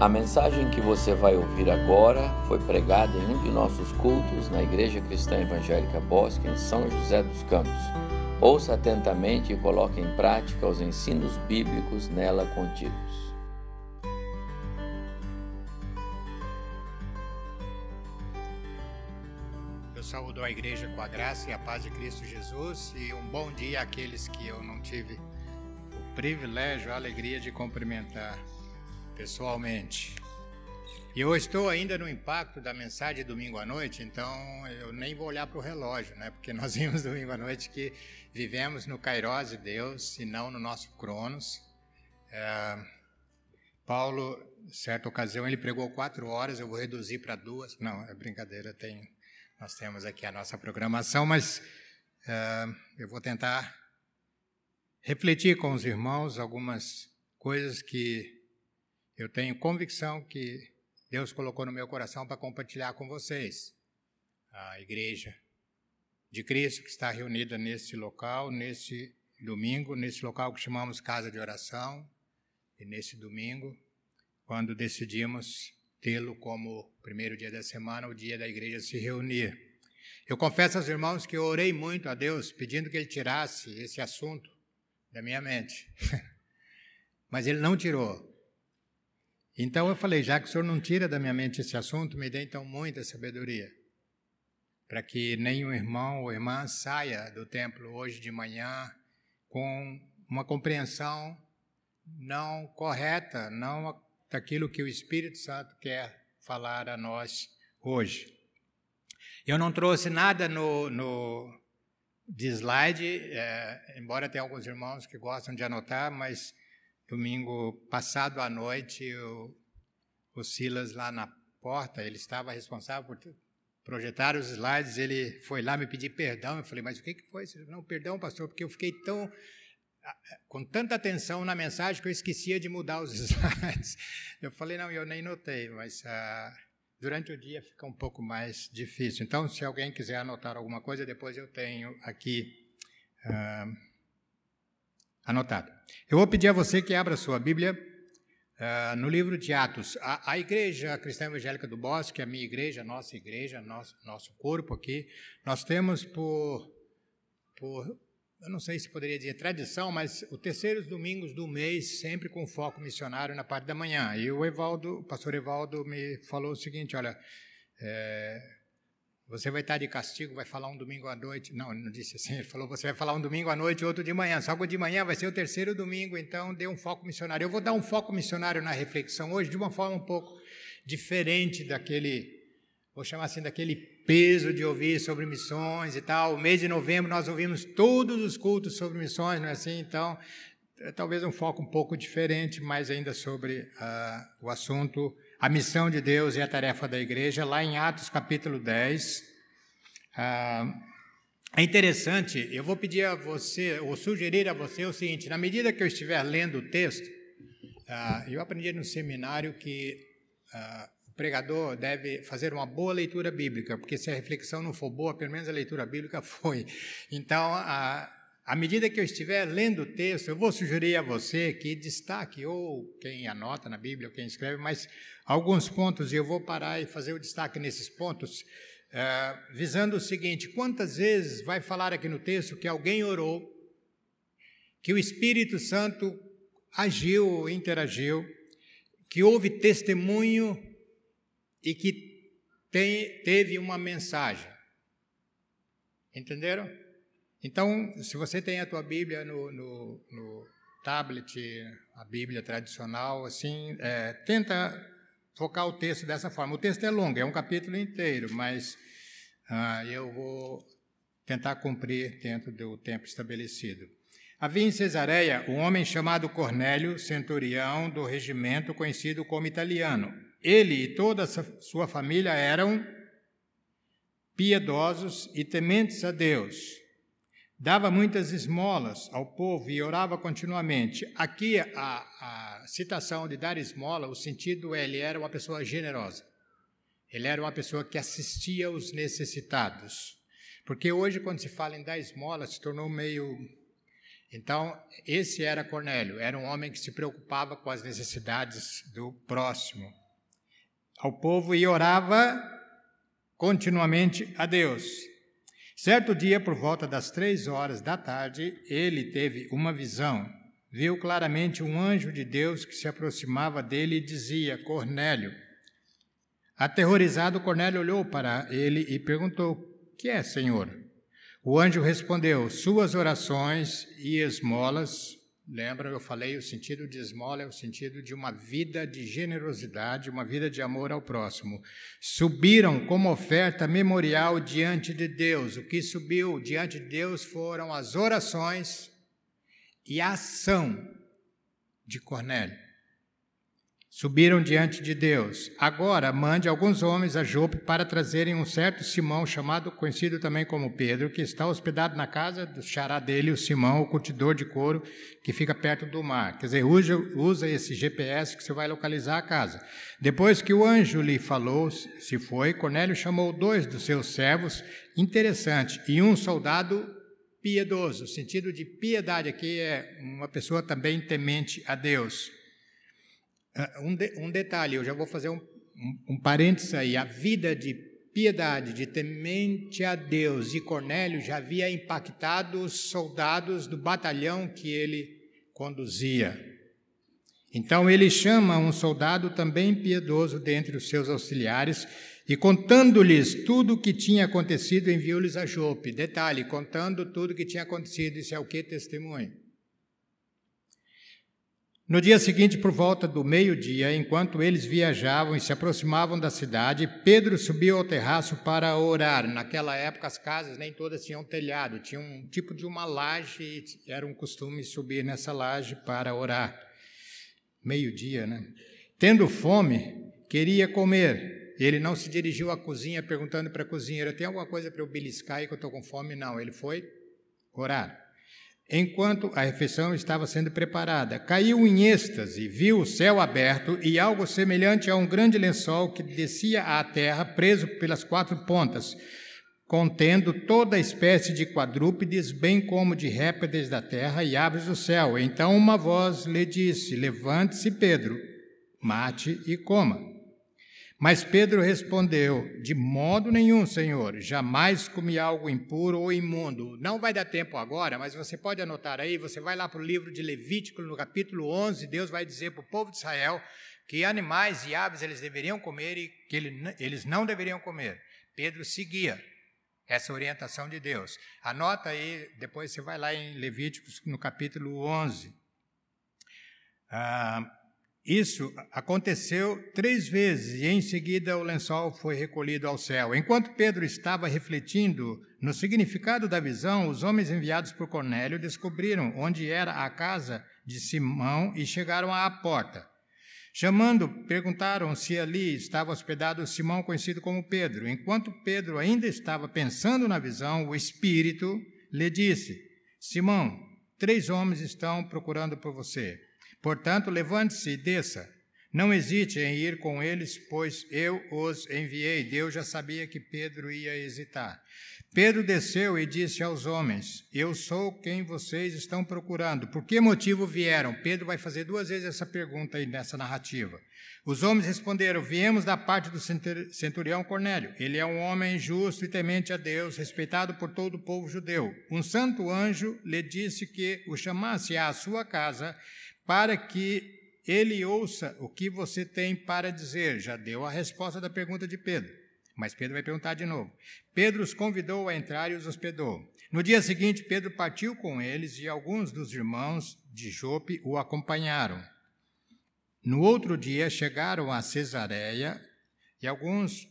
A mensagem que você vai ouvir agora foi pregada em um de nossos cultos na Igreja Cristã Evangélica Bosque, em São José dos Campos. Ouça atentamente e coloque em prática os ensinos bíblicos nela contidos. Eu saúdo a igreja com a graça e a paz de Cristo Jesus e um bom dia àqueles que eu não tive o privilégio, a alegria de cumprimentar pessoalmente. E eu estou ainda no impacto da mensagem de domingo à noite, então eu nem vou olhar para o relógio, né? Porque nós vimos domingo à noite que vivemos no Kairos de Deus e não no nosso Cronos. É, Paulo, certa ocasião, ele pregou quatro horas, eu vou reduzir para duas. Não, é brincadeira, tem, nós temos aqui a nossa programação, mas é, eu vou tentar refletir com os irmãos algumas coisas que eu tenho convicção que Deus colocou no meu coração para compartilhar com vocês. A igreja de Cristo que está reunida nesse local, nesse domingo, nesse local que chamamos Casa de Oração, e nesse domingo, quando decidimos tê-lo como primeiro dia da semana, o dia da igreja se reunir. Eu confesso aos irmãos que eu orei muito a Deus pedindo que ele tirasse esse assunto da minha mente. Mas ele não tirou. Então eu falei, já que o senhor não tira da minha mente esse assunto, me dê então muita sabedoria, para que nenhum irmão ou irmã saia do templo hoje de manhã com uma compreensão não correta, não daquilo que o Espírito Santo quer falar a nós hoje. Eu não trouxe nada no, no de slide, é, embora tenha alguns irmãos que gostam de anotar, mas Domingo passado à noite, o, Silas lá na porta, ele estava responsável por projetar os slides, ele foi lá me pedir perdão. Eu falei, mas o que, que foi? Não, perdão, pastor, porque eu fiquei tão com tanta atenção na mensagem que eu esquecia de mudar os slides. Eu falei, não, eu nem notei, mas ah, durante o dia fica um pouco mais difícil. Então, se alguém quiser anotar alguma coisa, depois eu tenho aqui. Ah, Anotado. Eu vou pedir a você que abra sua Bíblia uh, no livro de Atos. A, a, Igreja Cristã Evangélica do Bosque, a minha igreja, a nossa igreja, nosso, nosso corpo aqui, nós temos por, por, eu não sei se poderia dizer tradição, mas os terceiros domingos do mês, sempre com foco missionário na parte da manhã. E o Evaldo, o pastor Evaldo me falou o seguinte, olha, é, você vai estar de castigo, vai falar um domingo à noite. Não, não disse assim, ele falou: você vai falar um domingo à noite outro de manhã. Só que o de manhã vai ser o terceiro domingo, então dê um foco missionário. Eu vou dar um foco missionário na reflexão hoje de uma forma um pouco diferente daquele, vou chamar assim, daquele peso de ouvir sobre missões e tal. O mês de novembro nós ouvimos todos os cultos sobre missões, não é assim? Então, é talvez um foco um pouco diferente, mas ainda sobre uh, o assunto a missão de Deus e a tarefa da igreja, lá em Atos capítulo 10. Ah, é interessante, eu vou pedir a você, ou sugerir a você o seguinte: na medida que eu estiver lendo o texto, ah, eu aprendi no seminário que ah, o pregador deve fazer uma boa leitura bíblica, porque se a reflexão não for boa, pelo menos a leitura bíblica foi. Então, à medida que eu estiver lendo o texto, eu vou sugerir a você que destaque, ou quem anota na Bíblia, ou quem escreve, mas alguns pontos, e eu vou parar e fazer o destaque nesses pontos, uh, visando o seguinte: quantas vezes vai falar aqui no texto que alguém orou, que o Espírito Santo agiu, interagiu, que houve testemunho e que tem, teve uma mensagem. Entenderam? Então, se você tem a tua Bíblia no, no, no tablet, a Bíblia tradicional, assim, é, tenta focar o texto dessa forma. O texto é longo, é um capítulo inteiro, mas ah, eu vou tentar cumprir dentro do tempo estabelecido. Havia em Cesareia um homem chamado Cornélio, centurião do regimento conhecido como italiano. Ele e toda a sua família eram piedosos e tementes a Deus Dava muitas esmolas ao povo e orava continuamente. Aqui a, a citação de dar esmola, o sentido é ele era uma pessoa generosa. Ele era uma pessoa que assistia aos necessitados. Porque hoje, quando se fala em dar esmola, se tornou meio Então, esse era Cornélio, era um homem que se preocupava com as necessidades do próximo. Ao povo e orava continuamente a Deus. Certo dia, por volta das três horas da tarde, ele teve uma visão. Viu claramente um anjo de Deus que se aproximava dele e dizia: Cornélio. Aterrorizado, Cornélio olhou para ele e perguntou: Que é, Senhor? O anjo respondeu: Suas orações e esmolas. Lembra, eu falei, o sentido de esmola é o sentido de uma vida de generosidade, uma vida de amor ao próximo. Subiram como oferta memorial diante de Deus. O que subiu diante de Deus foram as orações e a ação de Cornélio subiram diante de Deus. Agora mande alguns homens a Jope para trazerem um certo Simão, chamado, conhecido também como Pedro, que está hospedado na casa do xará dele, o Simão, o curtidor de couro, que fica perto do mar. Quer dizer, usa, usa esse GPS que você vai localizar a casa. Depois que o anjo lhe falou, se foi, Cornélio chamou dois dos seus servos, interessante, e um soldado piedoso. O sentido de piedade aqui é uma pessoa também temente a Deus. Ah, um, de, um detalhe, eu já vou fazer um, um, um parênteses aí. A vida de piedade, de temente a Deus de Cornélio já havia impactado os soldados do batalhão que ele conduzia. Então ele chama um soldado também piedoso dentre os seus auxiliares e contando-lhes tudo o que tinha acontecido, enviou-lhes a Jope. Detalhe, contando tudo o que tinha acontecido, isso é o que testemunho? No dia seguinte, por volta do meio-dia, enquanto eles viajavam e se aproximavam da cidade, Pedro subiu ao terraço para orar. Naquela época, as casas nem todas tinham telhado, tinha um tipo de uma laje, era um costume subir nessa laje para orar. Meio-dia, né? Tendo fome, queria comer. Ele não se dirigiu à cozinha perguntando para a cozinheira: tem alguma coisa para eu beliscar aí que eu estou com fome? Não, ele foi orar. Enquanto a refeição estava sendo preparada, caiu em êxtase, viu o céu aberto e algo semelhante a um grande lençol que descia à terra, preso pelas quatro pontas, contendo toda espécie de quadrúpedes, bem como de répteis da terra e aves do céu. Então uma voz lhe disse: Levante-se, Pedro, mate e coma. Mas Pedro respondeu: De modo nenhum, Senhor, jamais comi algo impuro ou imundo. Não vai dar tempo agora, mas você pode anotar aí, você vai lá para o livro de Levítico, no capítulo 11, Deus vai dizer para o povo de Israel que animais e aves eles deveriam comer e que eles não deveriam comer. Pedro seguia essa orientação de Deus. Anota aí, depois você vai lá em Levíticos, no capítulo 11. Ah, isso aconteceu três vezes e em seguida o lençol foi recolhido ao céu. Enquanto Pedro estava refletindo no significado da visão, os homens enviados por Cornélio descobriram onde era a casa de Simão e chegaram à porta. Chamando, perguntaram se ali estava hospedado Simão, conhecido como Pedro. Enquanto Pedro ainda estava pensando na visão, o Espírito lhe disse: Simão, três homens estão procurando por você. Portanto, levante-se e desça. Não hesite em ir com eles, pois eu os enviei. Deus já sabia que Pedro ia hesitar. Pedro desceu e disse aos homens: Eu sou quem vocês estão procurando. Por que motivo vieram? Pedro vai fazer duas vezes essa pergunta aí nessa narrativa. Os homens responderam: Viemos da parte do centurião Cornélio. Ele é um homem justo e temente a Deus, respeitado por todo o povo judeu. Um santo anjo lhe disse que o chamasse à sua casa para que ele ouça o que você tem para dizer. Já deu a resposta da pergunta de Pedro, mas Pedro vai perguntar de novo. Pedro os convidou a entrar e os hospedou. No dia seguinte, Pedro partiu com eles e alguns dos irmãos de Jope o acompanharam. No outro dia, chegaram a Cesareia e alguns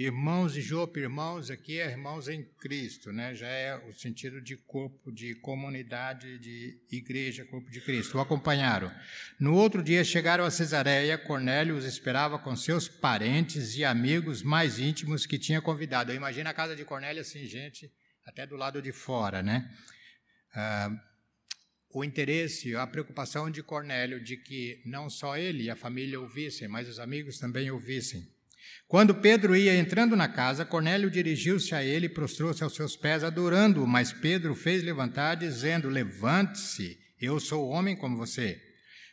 Irmãos de Jope, irmãos aqui é irmãos em Cristo, né? já é o sentido de corpo, de comunidade, de igreja, corpo de Cristo. O acompanharam. No outro dia chegaram a Cesareia, Cornélio os esperava com seus parentes e amigos mais íntimos que tinha convidado. Eu imagino a casa de Cornélio assim, gente, até do lado de fora, né? Ah, o interesse, a preocupação de Cornélio de que não só ele e a família ouvissem, mas os amigos também ouvissem. Quando Pedro ia entrando na casa, Cornélio dirigiu-se a ele e prostrou-se aos seus pés, adorando-o. Mas Pedro fez levantar, dizendo: Levante-se, eu sou homem como você.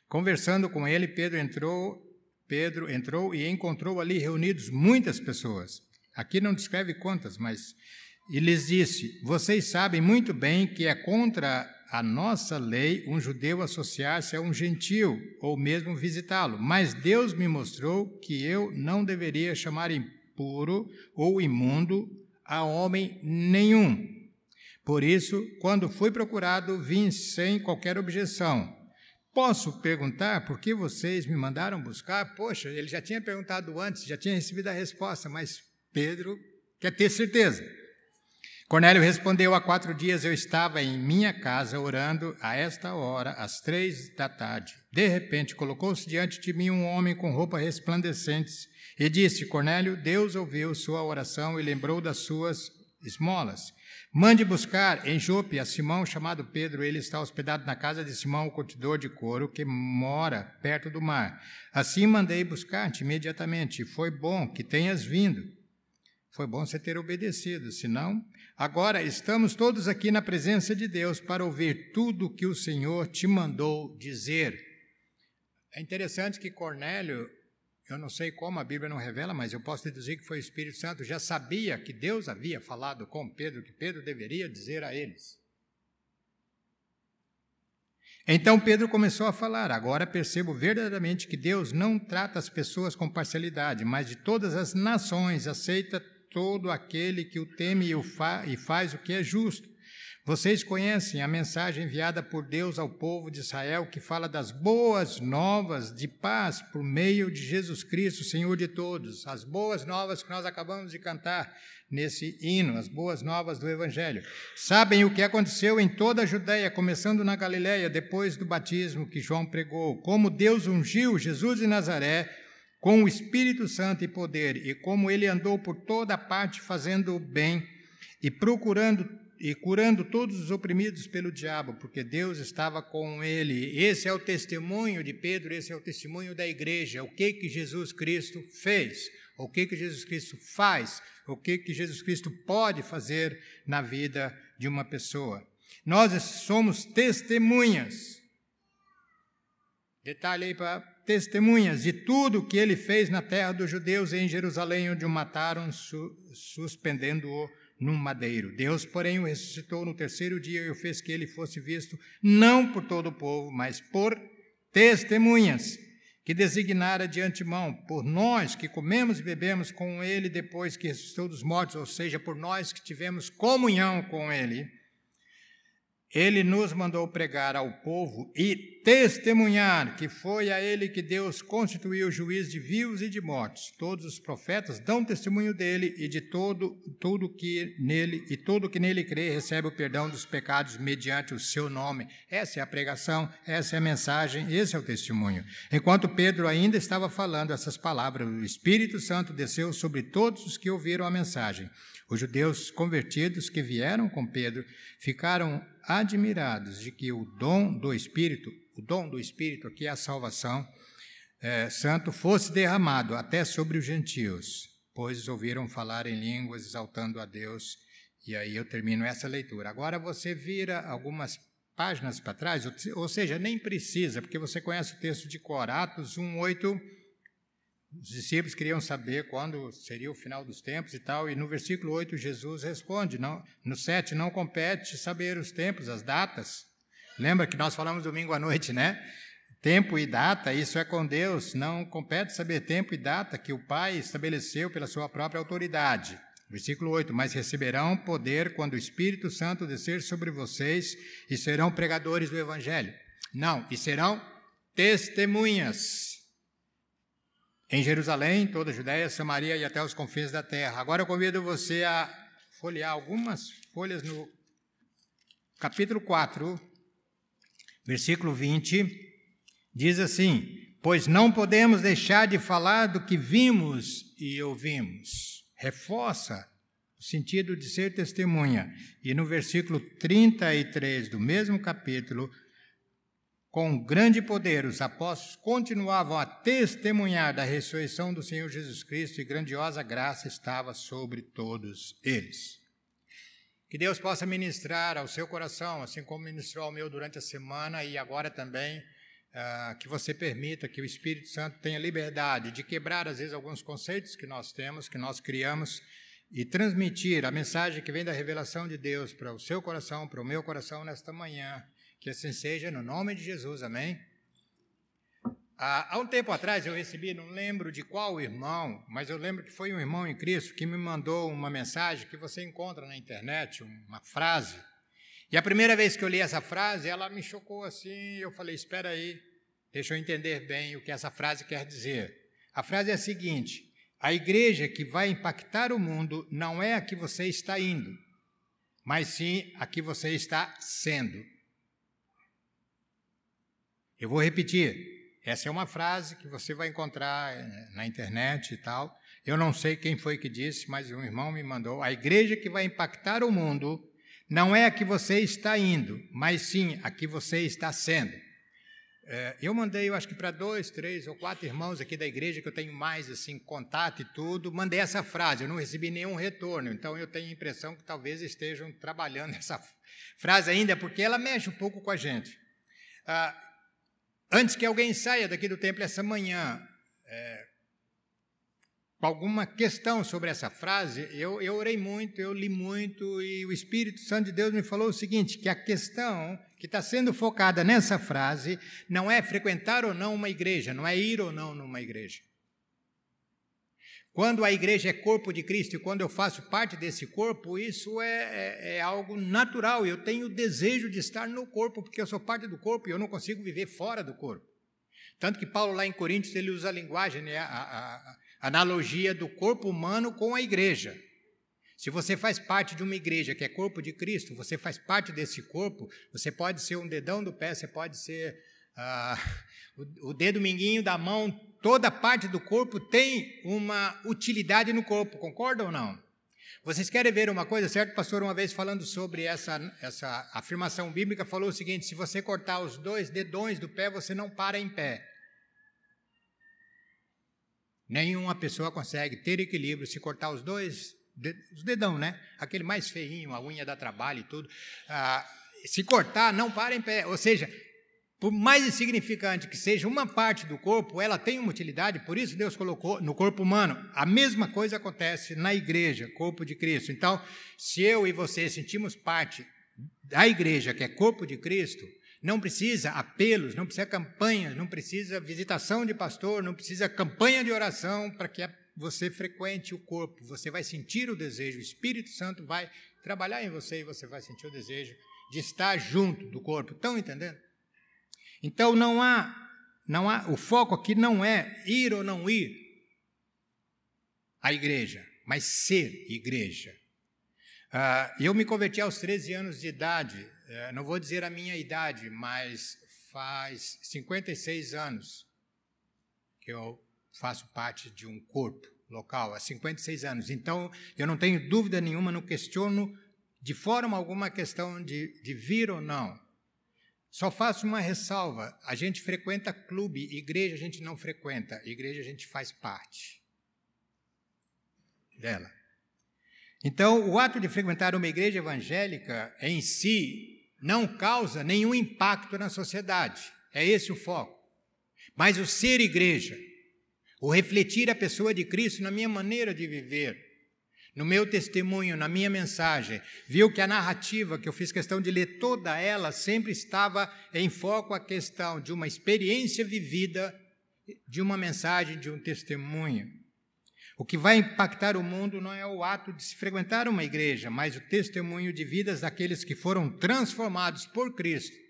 Conversando com ele, Pedro entrou, Pedro entrou e encontrou ali reunidos muitas pessoas. Aqui não descreve quantas, mas e lhes disse: Vocês sabem muito bem que é contra a nossa lei um judeu associar-se a um gentil ou mesmo visitá-lo, mas Deus me mostrou que eu não deveria chamar impuro ou imundo a homem nenhum. Por isso, quando fui procurado, vim sem qualquer objeção. Posso perguntar por que vocês me mandaram buscar? Poxa, ele já tinha perguntado antes, já tinha recebido a resposta, mas Pedro quer ter certeza. Cornélio respondeu: Há quatro dias eu estava em minha casa orando a esta hora, às três da tarde. De repente, colocou-se diante de mim um homem com roupas resplandecentes e disse: Cornélio, Deus ouviu sua oração e lembrou das suas esmolas. Mande buscar em Jope a Simão, chamado Pedro. Ele está hospedado na casa de Simão, o curtidor de couro, que mora perto do mar. Assim mandei buscar-te imediatamente. Foi bom que tenhas vindo. Foi bom você ter obedecido, senão Agora estamos todos aqui na presença de Deus para ouvir tudo o que o Senhor te mandou dizer. É interessante que Cornélio, eu não sei como a Bíblia não revela, mas eu posso deduzir que foi o Espírito Santo, já sabia que Deus havia falado com Pedro, que Pedro deveria dizer a eles. Então Pedro começou a falar: Agora percebo verdadeiramente que Deus não trata as pessoas com parcialidade, mas de todas as nações aceita todo aquele que o teme e, o fa e faz o que é justo. Vocês conhecem a mensagem enviada por Deus ao povo de Israel, que fala das boas novas de paz por meio de Jesus Cristo, Senhor de todos. As boas novas que nós acabamos de cantar nesse hino, as boas novas do Evangelho. Sabem o que aconteceu em toda a Judéia, começando na Galiléia, depois do batismo que João pregou, como Deus ungiu Jesus de Nazaré com o Espírito Santo e poder, e como ele andou por toda parte fazendo o bem e procurando e curando todos os oprimidos pelo diabo, porque Deus estava com ele. Esse é o testemunho de Pedro, esse é o testemunho da igreja. O que que Jesus Cristo fez? O que que Jesus Cristo faz? O que que Jesus Cristo pode fazer na vida de uma pessoa? Nós somos testemunhas. Detalhe aí para testemunhas de tudo o que ele fez na terra dos judeus e em Jerusalém, onde o mataram, su suspendendo-o num madeiro. Deus, porém, o ressuscitou no terceiro dia e o fez que ele fosse visto não por todo o povo, mas por testemunhas, que designara de antemão, por nós que comemos e bebemos com ele depois que ressuscitou dos mortos, ou seja, por nós que tivemos comunhão com ele ele nos mandou pregar ao povo e testemunhar que foi a ele que Deus constituiu juiz de vivos e de mortos. Todos os profetas dão testemunho dele e de todo tudo que nele e todo que nele crê recebe o perdão dos pecados mediante o seu nome. Essa é a pregação, essa é a mensagem, esse é o testemunho. Enquanto Pedro ainda estava falando essas palavras, o Espírito Santo desceu sobre todos os que ouviram a mensagem. Os judeus convertidos que vieram com Pedro ficaram admirados de que o dom do Espírito, o dom do Espírito, aqui é a salvação, é, santo, fosse derramado até sobre os gentios, pois ouviram falar em línguas, exaltando a Deus. E aí eu termino essa leitura. Agora você vira algumas páginas para trás, ou seja, nem precisa, porque você conhece o texto de Coratos 1, 8 os discípulos queriam saber quando seria o final dos tempos e tal, e no versículo 8 Jesus responde, não, no 7, não compete saber os tempos, as datas. Lembra que nós falamos domingo à noite, né? Tempo e data, isso é com Deus, não compete saber tempo e data que o Pai estabeleceu pela sua própria autoridade. Versículo 8: Mas receberão poder quando o Espírito Santo descer sobre vocês e serão pregadores do Evangelho. Não, e serão testemunhas em Jerusalém, toda a Judéia, Samaria e até os confins da terra. Agora eu convido você a folhear algumas folhas no capítulo 4, versículo 20. Diz assim: Pois não podemos deixar de falar do que vimos e ouvimos. Reforça o sentido de ser testemunha. E no versículo 33 do mesmo capítulo, Com grande poder, os apóstolos continuavam a testemunhar da ressurreição do Senhor Jesus Cristo e grandiosa graça estava sobre todos eles. Que Deus possa ministrar ao seu coração, assim como ministrou ao meu durante a semana e agora também, uh, que você permita que o Espírito Santo tenha liberdade de quebrar, às vezes, alguns conceitos que nós temos, que nós criamos, e transmitir a mensagem que vem da revelação de Deus para o seu coração, para o meu coração nesta manhã que assim seja, no nome de Jesus, amém? há um tempo atrás eu recebi, não lembro de qual irmão, mas eu lembro que foi um irmão em Cristo que me mandou uma mensagem que você encontra na internet, uma frase. E a primeira vez que eu li essa frase, ela me chocou assim, eu falei: espera aí, deixa eu entender bem o que essa frase quer dizer. A frase é a seguinte: a igreja que vai impactar o mundo não é a que você está indo, mas sim a que você está sendo. Eu vou repetir. Essa é uma frase que você vai encontrar eh, na internet e tal. Eu não sei quem foi que disse, mas um irmão me mandou. A igreja que vai impactar o mundo não é a que você está indo, mas sim a que você está sendo. É, eu mandei, eu acho que para dois, três ou quatro irmãos aqui da igreja que eu tenho mais assim contato e tudo, mandei essa frase. Eu não recebi nenhum retorno, então eu tenho a impressão que talvez estejam trabalhando essa frase ainda, porque ela mexe um pouco com a gente. Ah, Antes que alguém saia daqui do templo essa manhã é, com alguma questão sobre essa frase, eu, eu orei muito, eu li muito, e o Espírito Santo de Deus me falou o seguinte: que a questão que está sendo focada nessa frase não é frequentar ou não uma igreja, não é ir ou não numa igreja. Quando a igreja é corpo de Cristo e quando eu faço parte desse corpo, isso é, é, é, algo natural. Eu tenho o desejo de estar no corpo, porque eu sou parte do corpo e eu não consigo viver fora do corpo. Tanto que Paulo, lá em Coríntios, ele usa a linguagem, né, a, a, a analogia do corpo humano com a igreja. Se você faz parte de uma igreja que é corpo de Cristo, você faz parte desse corpo, você pode ser um dedão do pé, você pode ser ah, o, o dedo minguinho da mão, toda parte do corpo tem uma utilidade no corpo, concorda ou não? Vocês querem ver uma coisa, certo? O pastor, uma vez falando sobre essa, essa afirmação bíblica, falou o seguinte: se você cortar os dois dedões do pé, você não para em pé. Nenhuma pessoa consegue ter equilíbrio se cortar os dois, os dedão, né? Aquele mais feinho, a unha dá trabalho e tudo. Ah, se cortar, não para em pé. Ou seja, por mais insignificante que seja uma parte do corpo, ela tem uma utilidade, por isso Deus colocou no corpo humano. A mesma coisa acontece na igreja, corpo de Cristo. Então, se eu e você sentimos parte da igreja, que é corpo de Cristo, não precisa apelos, não precisa campanhas, não precisa visitação de pastor, não precisa campanha de oração para que você frequente o corpo. Você vai sentir o desejo, o Espírito Santo vai trabalhar em você e você vai sentir o desejo de estar junto do corpo. Estão entendendo? Então não há, não há, o foco aqui não é ir ou não ir à igreja, mas ser igreja. Uh, eu me converti aos 13 anos de idade, uh, não vou dizer a minha idade, mas faz 56 anos que eu faço parte de um corpo local, há 56 anos. Então, eu não tenho dúvida nenhuma, não questiono de forma alguma a questão de, de vir ou não. Só faço uma ressalva: a gente frequenta clube, igreja a gente não frequenta, igreja a gente faz parte dela. Então, o ato de frequentar uma igreja evangélica em si não causa nenhum impacto na sociedade. É esse o foco. Mas o ser igreja, o refletir a pessoa de Cristo na minha maneira de viver, no meu testemunho, na minha mensagem, viu que a narrativa, que eu fiz questão de ler toda ela, sempre estava em foco a questão de uma experiência vivida, de uma mensagem, de um testemunho. O que vai impactar o mundo não é o ato de se frequentar uma igreja, mas o testemunho de vidas daqueles que foram transformados por Cristo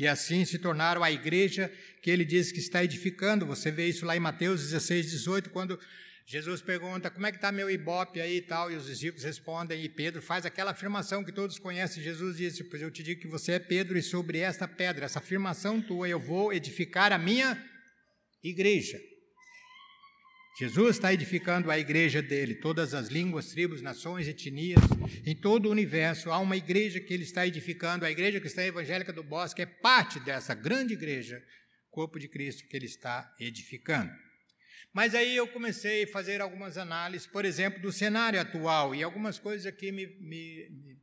e assim se tornaram a igreja que ele diz que está edificando. Você vê isso lá em Mateus 16, 18, quando Jesus pergunta: Como é que está meu ibope aí e tal? E os discípulos respondem, e Pedro faz aquela afirmação que todos conhecem. Jesus disse: Pois eu te digo que você é Pedro, e sobre esta pedra, essa afirmação tua, eu vou edificar a minha igreja. Jesus está edificando a igreja dele, todas as línguas, tribos, nações, etnias, em todo o universo. Há uma igreja que ele está edificando, a igreja cristã evangélica do Bosque é parte dessa grande igreja, corpo de Cristo, que ele está edificando. Mas aí eu comecei a fazer algumas análises, por exemplo, do cenário atual, e algumas coisas aqui me, me,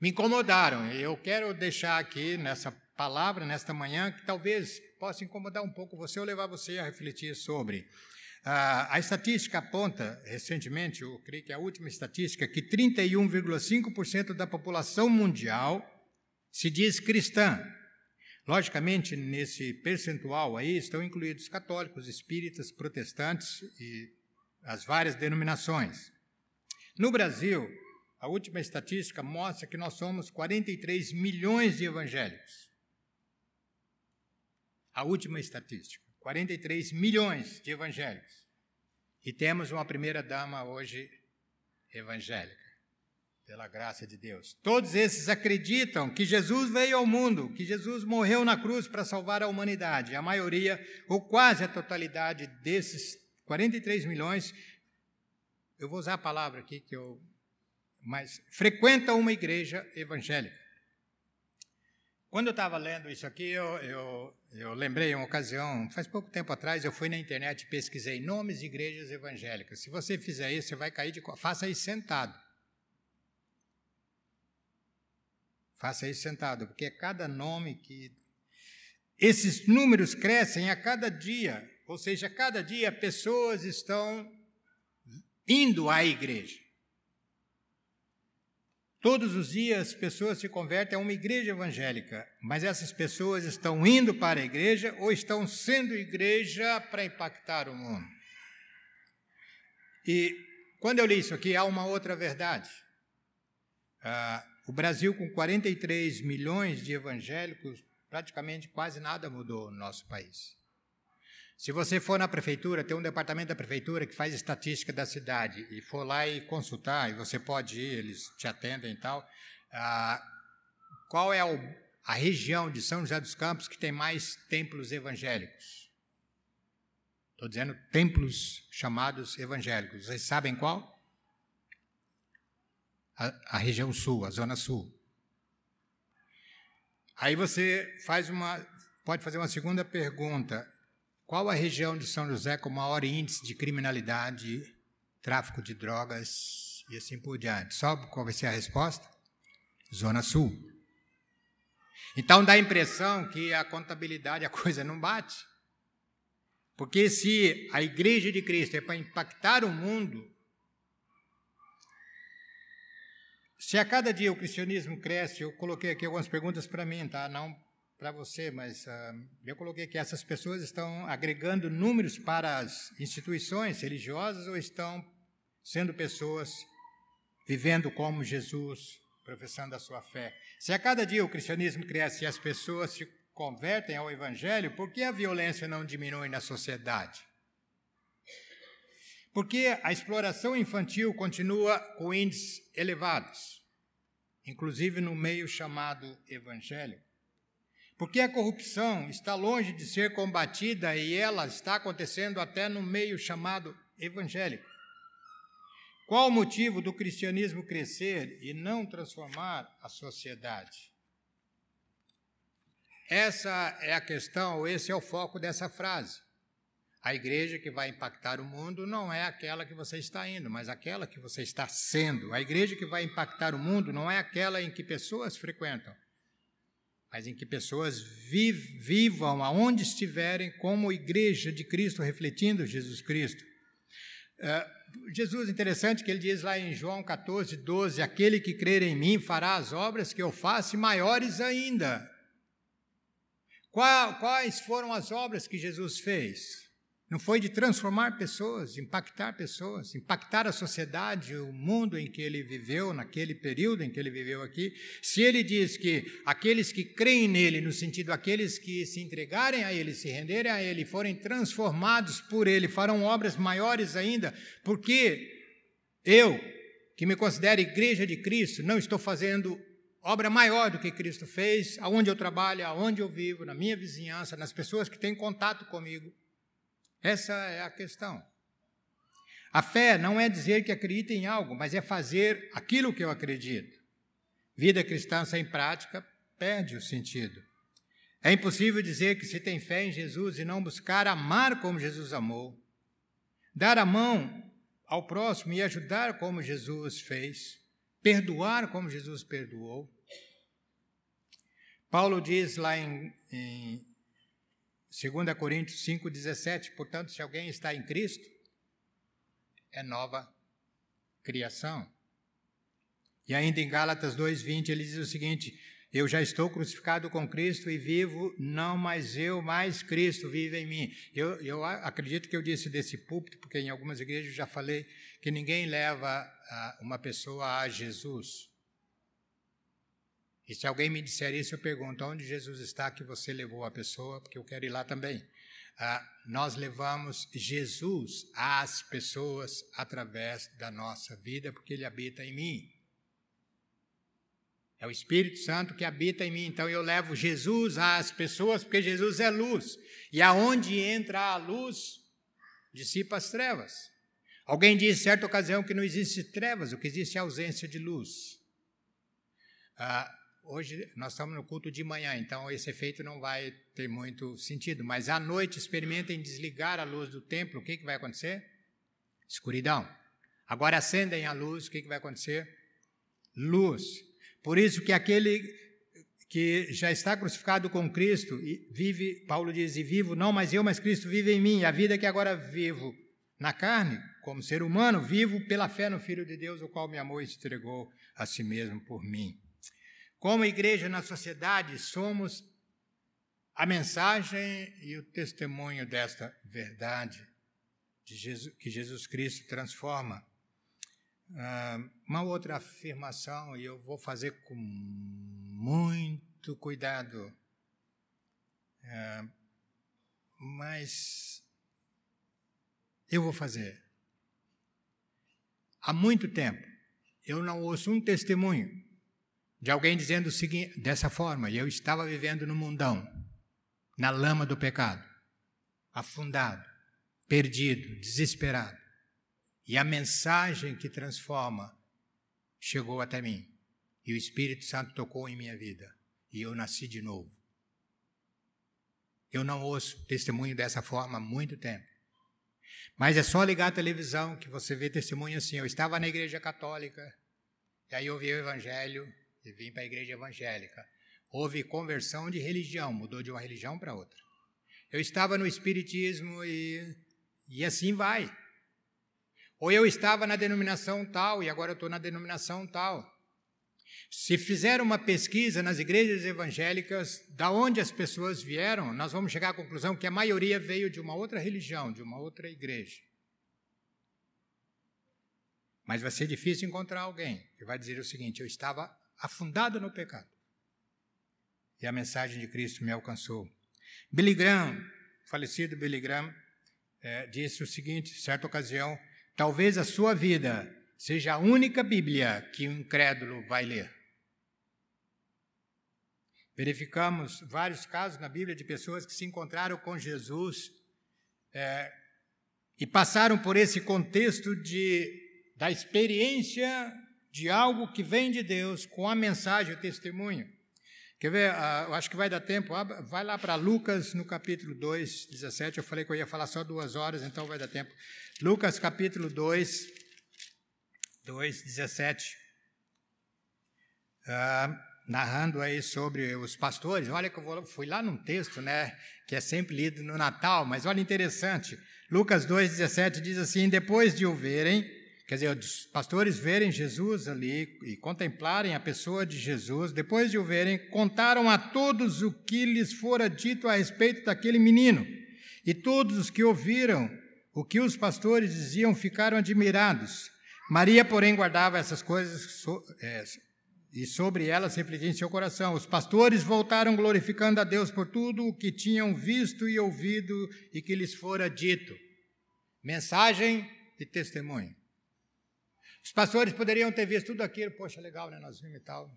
me incomodaram. Eu quero deixar aqui nessa palavra, nesta manhã, que talvez possa incomodar um pouco você ou levar você a refletir sobre. Ah, a estatística aponta, recentemente, eu creio que é a última estatística, que 31,5% da população mundial se diz cristã. Logicamente, nesse percentual aí estão incluídos católicos, espíritas, protestantes e as várias denominações. No Brasil, a última estatística mostra que nós somos 43 milhões de evangélicos. A última estatística. 43 milhões de evangélicos. E temos uma primeira-dama hoje evangélica, pela graça de Deus. Todos esses acreditam que Jesus veio ao mundo, que Jesus morreu na cruz para salvar a humanidade. A maioria, ou quase a totalidade desses 43 milhões, eu vou usar a palavra aqui que eu. Mas frequenta uma igreja evangélica. Quando eu estava lendo isso aqui, eu, eu, eu lembrei uma ocasião, faz pouco tempo atrás, eu fui na internet e pesquisei nomes de igrejas evangélicas. Se você fizer isso, você vai cair de. Faça isso sentado. Faça isso sentado, porque é cada nome que. Esses números crescem a cada dia, ou seja, a cada dia pessoas estão indo à igreja. Todos os dias pessoas se convertem a uma igreja evangélica, mas essas pessoas estão indo para a igreja ou estão sendo igreja para impactar o mundo. E quando eu li isso aqui, há uma outra verdade. Ah, o Brasil, com 43 milhões de evangélicos, praticamente quase nada mudou no nosso país. Se você for na prefeitura, tem um departamento da prefeitura que faz estatística da cidade e for lá e consultar, e você pode ir, eles te atendem e tal. Ah, qual é a região de São José dos Campos que tem mais templos evangélicos? Estou dizendo templos chamados evangélicos. Vocês sabem qual? A, a região sul, a zona sul. Aí você faz uma, pode fazer uma segunda pergunta. Qual a região de São José com maior índice de criminalidade, tráfico de drogas e assim por diante? Sabe qual vai ser a resposta? Zona Sul. Então dá a impressão que a contabilidade, a coisa não bate. Porque se a igreja de Cristo é para impactar o mundo, se a cada dia o cristianismo cresce, eu coloquei aqui algumas perguntas para mim, tá? Não para você, mas uh, eu coloquei que essas pessoas estão agregando números para as instituições religiosas ou estão sendo pessoas vivendo como Jesus, professando a sua fé. Se a cada dia o cristianismo cresce e as pessoas se convertem ao evangelho, por que a violência não diminui na sociedade? Por que a exploração infantil continua com índices elevados, inclusive no meio chamado evangélico? Porque a corrupção está longe de ser combatida e ela está acontecendo até no meio chamado evangélico. Qual o motivo do cristianismo crescer e não transformar a sociedade? Essa é a questão, esse é o foco dessa frase. A igreja que vai impactar o mundo não é aquela que você está indo, mas aquela que você está sendo. A igreja que vai impactar o mundo não é aquela em que pessoas frequentam, mas em que pessoas vivam aonde estiverem como igreja de Cristo, refletindo Jesus Cristo. Uh, Jesus, interessante que ele diz lá em João 14, 12: Aquele que crer em mim fará as obras que eu faço e maiores ainda. Quais foram as obras que Jesus fez? Não foi de transformar pessoas, impactar pessoas, impactar a sociedade, o mundo em que ele viveu, naquele período em que ele viveu aqui. Se ele diz que aqueles que creem nele, no sentido aqueles que se entregarem a ele, se renderem a ele, forem transformados por ele, farão obras maiores ainda, porque eu, que me considero igreja de Cristo, não estou fazendo obra maior do que Cristo fez, aonde eu trabalho, aonde eu vivo, na minha vizinhança, nas pessoas que têm contato comigo. Essa é a questão. A fé não é dizer que acredita em algo, mas é fazer aquilo que eu acredito. Vida cristã sem prática perde o sentido. É impossível dizer que se tem fé em Jesus e não buscar amar como Jesus amou, dar a mão ao próximo e ajudar como Jesus fez, perdoar como Jesus perdoou. Paulo diz lá em, em 2 Coríntios 5,17: portanto, se alguém está em Cristo, é nova criação. E ainda em Gálatas 2,20 ele diz o seguinte: Eu já estou crucificado com Cristo e vivo, não mais eu, mais Cristo vive em mim. Eu, eu acredito que eu disse desse púlpito, porque em algumas igrejas já falei que ninguém leva uma pessoa a Jesus. E se alguém me disser isso, eu pergunto: onde Jesus está que você levou a pessoa? Porque eu quero ir lá também. Ah, nós levamos Jesus às pessoas através da nossa vida, porque Ele habita em mim. É o Espírito Santo que habita em mim. Então eu levo Jesus às pessoas, porque Jesus é luz. E aonde entra a luz, dissipa as trevas. Alguém disse, em certa ocasião, que não existe trevas, o que existe é ausência de luz. Ah, Hoje nós estamos no culto de manhã, então esse efeito não vai ter muito sentido. Mas à noite experimentem desligar a luz do templo, o que, que vai acontecer? Escuridão. Agora acendem a luz, o que, que vai acontecer? Luz. Por isso que aquele que já está crucificado com Cristo e vive, Paulo diz, e vivo não mais eu, mas Cristo vive em mim. A vida que agora vivo na carne, como ser humano, vivo pela fé no Filho de Deus, o qual me amou e se entregou a si mesmo por mim. Como igreja na sociedade, somos a mensagem e o testemunho desta verdade de Jesus, que Jesus Cristo transforma. Uh, uma outra afirmação, e eu vou fazer com muito cuidado, uh, mas eu vou fazer. Há muito tempo eu não ouço um testemunho de alguém dizendo o seguinte, dessa forma: eu estava vivendo no mundão, na lama do pecado, afundado, perdido, desesperado. E a mensagem que transforma chegou até mim. E o Espírito Santo tocou em minha vida. E eu nasci de novo. Eu não ouço testemunho dessa forma há muito tempo. Mas é só ligar a televisão que você vê testemunho assim. Eu estava na igreja católica, e aí eu ouvi o evangelho, e vim para a igreja evangélica. Houve conversão de religião, mudou de uma religião para outra. Eu estava no espiritismo e, e assim vai. Ou eu estava na denominação tal e agora eu estou na denominação tal. Se fizer uma pesquisa nas igrejas evangélicas, da onde as pessoas vieram, nós vamos chegar à conclusão que a maioria veio de uma outra religião, de uma outra igreja. Mas vai ser difícil encontrar alguém que vai dizer o seguinte: eu estava afundado no pecado. E a mensagem de Cristo me alcançou. Billy Graham, falecido Billy Graham, é, disse o seguinte, certa ocasião, talvez a sua vida seja a única Bíblia que um incrédulo vai ler. Verificamos vários casos na Bíblia de pessoas que se encontraram com Jesus é, e passaram por esse contexto de, da experiência de algo que vem de Deus com a mensagem, o testemunho. Quer ver? Ah, eu acho que vai dar tempo. Vai lá para Lucas no capítulo 2, 17. Eu falei que eu ia falar só duas horas, então vai dar tempo. Lucas capítulo 2, 2, 17. narrando aí sobre os pastores. Olha que eu fui lá num texto, né, que é sempre lido no Natal, mas olha interessante. Lucas 2:17 diz assim: "Depois de o verem, Quer dizer, os pastores verem Jesus ali e contemplarem a pessoa de Jesus, depois de o verem, contaram a todos o que lhes fora dito a respeito daquele menino. E todos os que ouviram o que os pastores diziam ficaram admirados. Maria, porém, guardava essas coisas é, e sobre elas refletia em seu coração. Os pastores voltaram glorificando a Deus por tudo o que tinham visto e ouvido e que lhes fora dito. Mensagem e testemunho. Os pastores poderiam ter visto tudo aquilo, poxa, legal, né? Nós vimos e tal.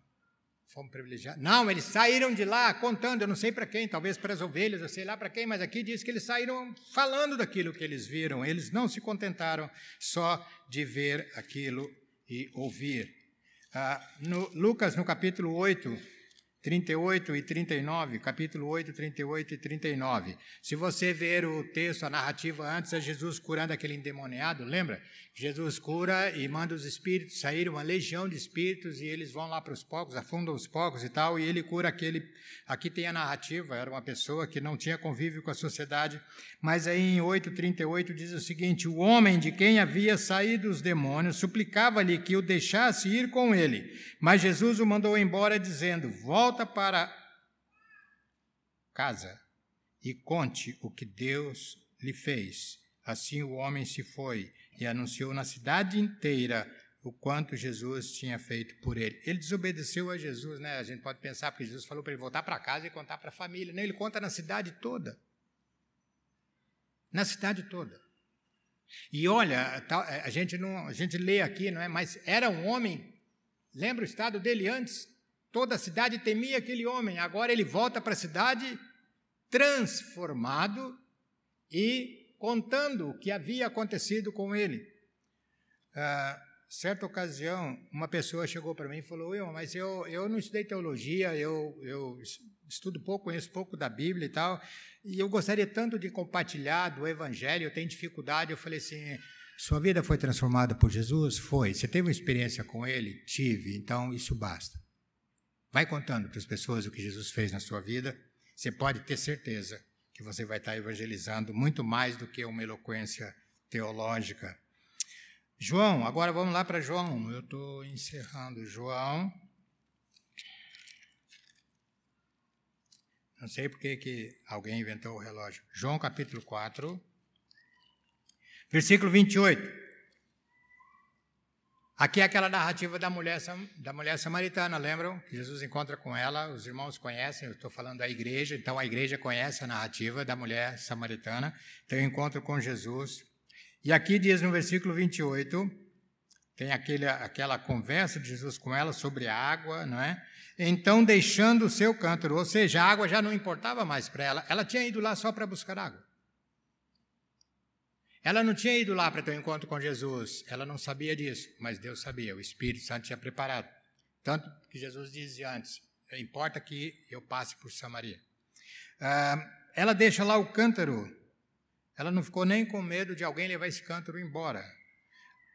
Fomos privilegiados. Não, eles saíram de lá contando, eu não sei para quem, talvez para as ovelhas, eu sei lá para quem, mas aqui diz que eles saíram falando daquilo que eles viram. Eles não se contentaram só de ver aquilo e ouvir. Ah, no, Lucas, no capítulo 8, 38 e 39, capítulo 8, 38 e 39. Se você ver o texto, a narrativa antes, é Jesus curando aquele endemoniado, lembra? Jesus cura e manda os espíritos sair, uma legião de espíritos, e eles vão lá para os pocos, afundam os pocos e tal, e ele cura aquele. Aqui tem a narrativa, era uma pessoa que não tinha convívio com a sociedade, mas aí em 8,38 diz o seguinte: O homem de quem havia saído os demônios suplicava-lhe que o deixasse ir com ele, mas Jesus o mandou embora, dizendo: Volta para casa e conte o que Deus lhe fez. Assim o homem se foi e anunciou na cidade inteira o quanto Jesus tinha feito por ele. Ele desobedeceu a Jesus, né? A gente pode pensar, porque Jesus falou para ele voltar para casa e contar para a família. Né? Ele conta na cidade toda. Na cidade toda. E olha, a gente, não, a gente lê aqui, não é? Mas era um homem, lembra o estado dele antes? Toda a cidade temia aquele homem. Agora ele volta para a cidade transformado e contando o que havia acontecido com ele. Ah, certa ocasião, uma pessoa chegou para mim e falou: eu, mas eu, eu não estudei teologia, eu, eu estudo pouco, conheço pouco da Bíblia e tal, e eu gostaria tanto de compartilhar do Evangelho, eu tenho dificuldade. Eu falei assim: sua vida foi transformada por Jesus? Foi. Você teve uma experiência com Ele? Tive. Então isso basta. Vai contando para as pessoas o que Jesus fez na sua vida. Você pode ter certeza que você vai estar evangelizando muito mais do que uma eloquência teológica. João, agora vamos lá para João. Eu estou encerrando João. Não sei por que alguém inventou o relógio. João capítulo 4, versículo 28. Aqui é aquela narrativa da mulher, da mulher samaritana, lembram? Que Jesus encontra com ela, os irmãos conhecem, eu estou falando da igreja, então a igreja conhece a narrativa da mulher samaritana, tem o um encontro com Jesus. E aqui diz no versículo 28, tem aquele, aquela conversa de Jesus com ela sobre a água, não é? Então, deixando o seu cântaro, ou seja, a água já não importava mais para ela, ela tinha ido lá só para buscar água. Ela não tinha ido lá para ter um encontro com Jesus, ela não sabia disso, mas Deus sabia, o Espírito Santo tinha preparado. Tanto que Jesus dizia antes: importa que eu passe por Samaria. Ah, ela deixa lá o cântaro, ela não ficou nem com medo de alguém levar esse cântaro embora.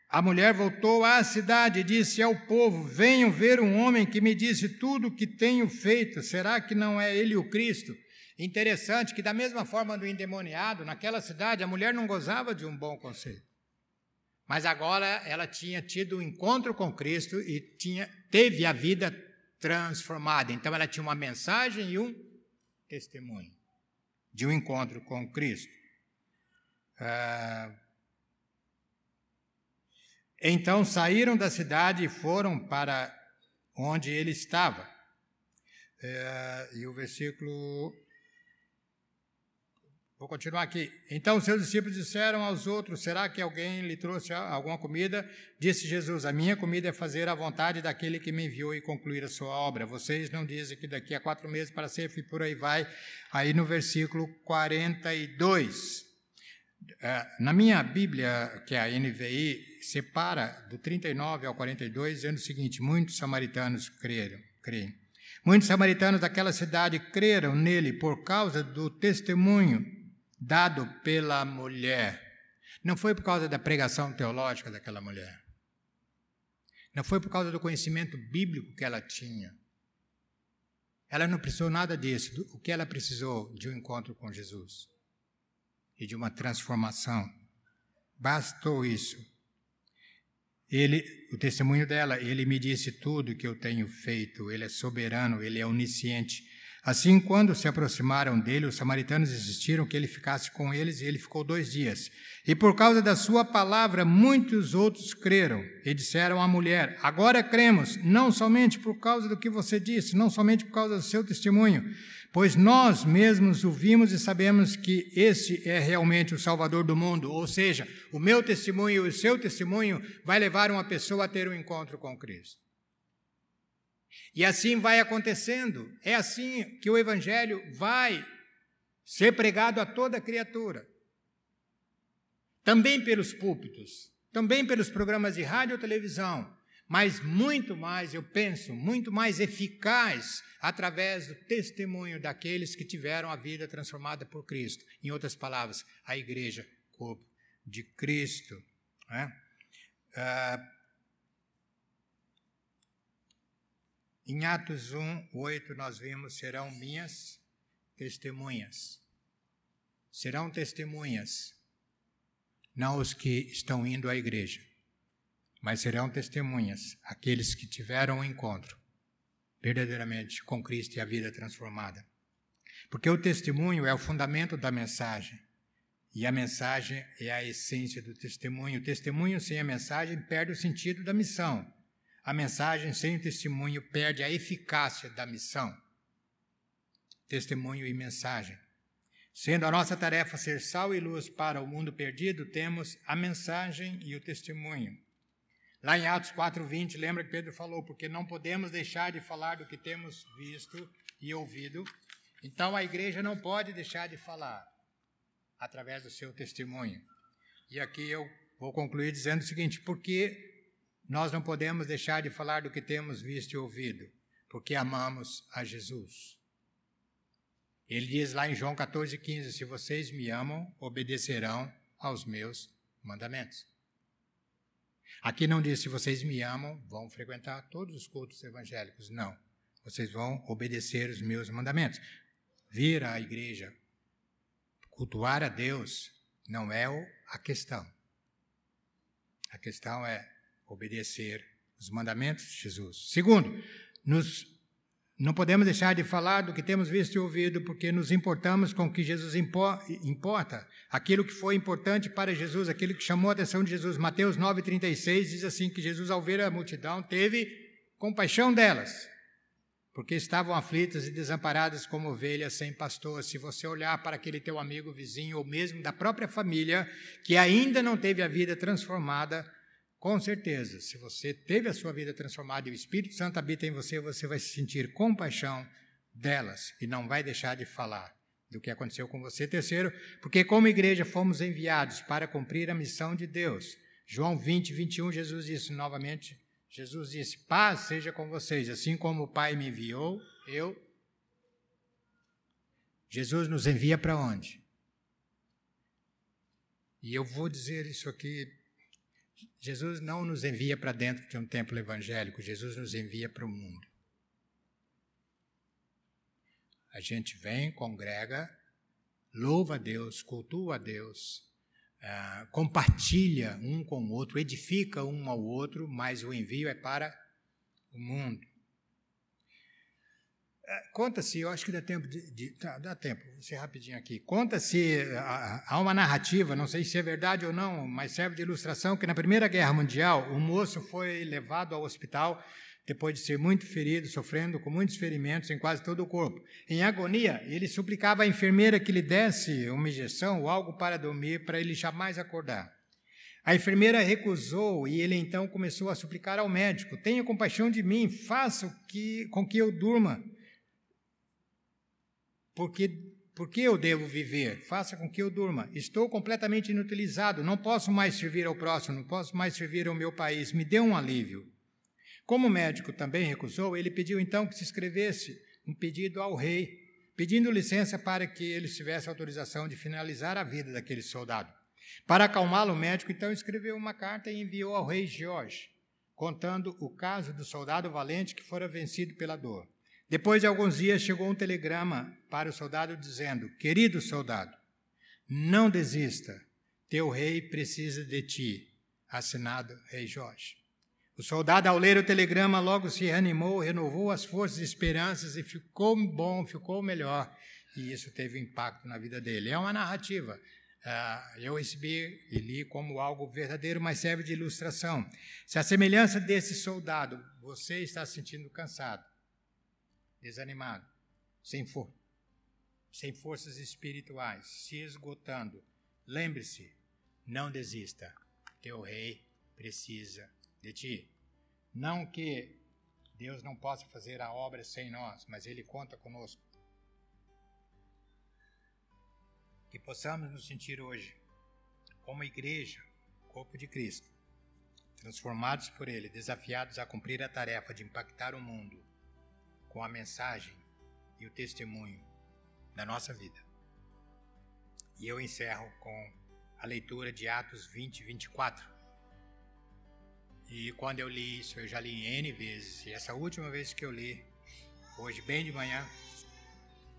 A mulher voltou à cidade e disse ao povo: Venham ver um homem que me disse tudo o que tenho feito. Será que não é ele o Cristo? Interessante que, da mesma forma do endemoniado, naquela cidade a mulher não gozava de um bom conselho. Mas agora ela tinha tido um encontro com Cristo e tinha, teve a vida transformada. Então ela tinha uma mensagem e um testemunho de um encontro com Cristo. Ah, então saíram da cidade e foram para onde ele estava. É, e o versículo Vou continuar aqui. Então seus discípulos disseram aos outros: Será que alguém lhe trouxe alguma comida? Disse Jesus: A minha comida é fazer a vontade daquele que me enviou e concluir a sua obra. Vocês não dizem que daqui a quatro meses para sempre e por aí vai. Aí no versículo 42. É, na minha Bíblia, que é a NVI, separa do 39 ao 42, dizendo o seguinte: Muitos samaritanos creram, creem. Muitos samaritanos daquela cidade creram nele por causa do testemunho dado pela mulher. Não foi por causa da pregação teológica daquela mulher. Não foi por causa do conhecimento bíblico que ela tinha. Ela não precisou nada disso. O que ela precisou? De um encontro com Jesus e de uma transformação. Bastou isso. Ele, o testemunho dela, ele me disse tudo que eu tenho feito. Ele é soberano, ele é onisciente. Assim, quando se aproximaram dele, os samaritanos insistiram que ele ficasse com eles e ele ficou dois dias. E por causa da sua palavra, muitos outros creram e disseram à mulher: Agora cremos, não somente por causa do que você disse, não somente por causa do seu testemunho, pois nós mesmos o vimos e sabemos que esse é realmente o Salvador do mundo. Ou seja, o meu testemunho e o seu testemunho vai levar uma pessoa a ter um encontro com Cristo. E assim vai acontecendo. É assim que o Evangelho vai ser pregado a toda criatura. Também pelos púlpitos, também pelos programas de rádio ou televisão, mas muito mais, eu penso, muito mais eficaz através do testemunho daqueles que tiveram a vida transformada por Cristo. Em outras palavras, a igreja, corpo de Cristo. Né? Ah, em Atos 1, 8, nós vimos: serão minhas testemunhas. Serão testemunhas, não os que estão indo à igreja mas serão testemunhas aqueles que tiveram o um encontro verdadeiramente com Cristo e a vida transformada. Porque o testemunho é o fundamento da mensagem. E a mensagem é a essência do testemunho. O testemunho sem a mensagem perde o sentido da missão. A mensagem sem testemunho perde a eficácia da missão. Testemunho e mensagem. Sendo a nossa tarefa ser sal e luz para o mundo perdido, temos a mensagem e o testemunho. Lá em Atos 4:20, lembra que Pedro falou, porque não podemos deixar de falar do que temos visto e ouvido. Então a igreja não pode deixar de falar através do seu testemunho. E aqui eu vou concluir dizendo o seguinte: porque nós não podemos deixar de falar do que temos visto e ouvido? Porque amamos a Jesus. Ele diz lá em João 14,15: Se vocês me amam, obedecerão aos meus mandamentos. Aqui não diz se vocês me amam, vão frequentar todos os cultos evangélicos. Não. Vocês vão obedecer os meus mandamentos. Vir à igreja, cultuar a Deus, não é a questão. A questão é obedecer os mandamentos de Jesus. Segundo, nos não podemos deixar de falar do que temos visto e ouvido, porque nos importamos com o que Jesus importa, aquilo que foi importante para Jesus, aquilo que chamou a atenção de Jesus. Mateus 9,36 diz assim: que Jesus, ao ver a multidão, teve compaixão delas, porque estavam aflitas e desamparadas como ovelhas sem pastor. Se você olhar para aquele teu amigo vizinho, ou mesmo da própria família, que ainda não teve a vida transformada, com certeza, se você teve a sua vida transformada e o Espírito Santo habita em você, você vai sentir compaixão delas e não vai deixar de falar do que aconteceu com você. Terceiro, porque como igreja fomos enviados para cumprir a missão de Deus. João 20, 21, Jesus disse novamente, Jesus disse, paz seja com vocês, assim como o Pai me enviou, eu... Jesus nos envia para onde? E eu vou dizer isso aqui Jesus não nos envia para dentro de um templo evangélico, Jesus nos envia para o mundo. A gente vem, congrega, louva a Deus, cultua a Deus, uh, compartilha um com o outro, edifica um ao outro, mas o envio é para o mundo. É, conta-se, eu acho que dá tempo de, de tá, dá tempo, vou ser rapidinho aqui. Conta-se, há uma narrativa, não sei se é verdade ou não, mas serve de ilustração, que na Primeira Guerra Mundial, um moço foi levado ao hospital depois de ser muito ferido, sofrendo com muitos ferimentos em quase todo o corpo. Em agonia, ele suplicava à enfermeira que lhe desse uma injeção ou algo para dormir, para ele jamais acordar. A enfermeira recusou e ele então começou a suplicar ao médico: Tenha compaixão de mim, faça que, com que eu durma porque, porque eu devo viver? Faça com que eu durma. Estou completamente inutilizado, não posso mais servir ao próximo, não posso mais servir ao meu país. Me dê um alívio. Como o médico também recusou, ele pediu então que se escrevesse um pedido ao rei, pedindo licença para que ele tivesse autorização de finalizar a vida daquele soldado. Para acalmá-lo, o médico então escreveu uma carta e enviou ao rei Jorge, contando o caso do soldado valente que fora vencido pela dor. Depois de alguns dias chegou um telegrama para o soldado dizendo: Querido soldado, não desista, teu rei precisa de ti. Assinado Rei Jorge. O soldado, ao ler o telegrama, logo se reanimou, renovou as forças e esperanças e ficou bom, ficou melhor. E isso teve impacto na vida dele. É uma narrativa. Uh, eu recebi e li como algo verdadeiro, mas serve de ilustração. Se a semelhança desse soldado, você está se sentindo cansado, desanimado, sem, for sem forças espirituais, se esgotando, lembre-se, não desista. Teu rei precisa de ti. Não que Deus não possa fazer a obra sem nós, mas Ele conta conosco. Que possamos nos sentir hoje como igreja, corpo de Cristo, transformados por Ele, desafiados a cumprir a tarefa de impactar o mundo com a mensagem e o testemunho da nossa vida. E eu encerro com a leitura de Atos 20, 24. E quando eu li isso, eu já li N vezes. E essa última vez que eu li, hoje bem de manhã,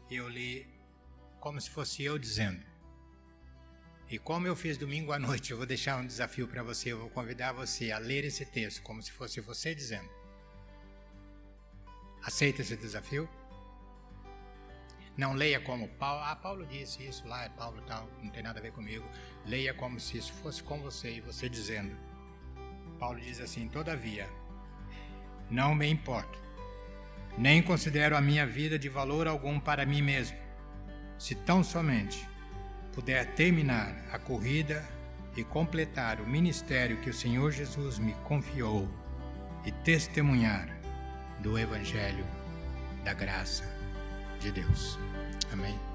eu li como se fosse eu dizendo. E como eu fiz domingo à noite, eu vou deixar um desafio para você. Eu vou convidar você a ler esse texto como se fosse você dizendo. Aceita esse desafio? Não leia como Paulo. Ah, Paulo disse isso lá, é Paulo tal, não tem nada a ver comigo. Leia como se isso fosse com você e você dizendo. Paulo diz assim: Todavia, não me importo, nem considero a minha vida de valor algum para mim mesmo, se tão somente puder terminar a corrida e completar o ministério que o Senhor Jesus me confiou e testemunhar do Evangelho da graça de Deus. Amém.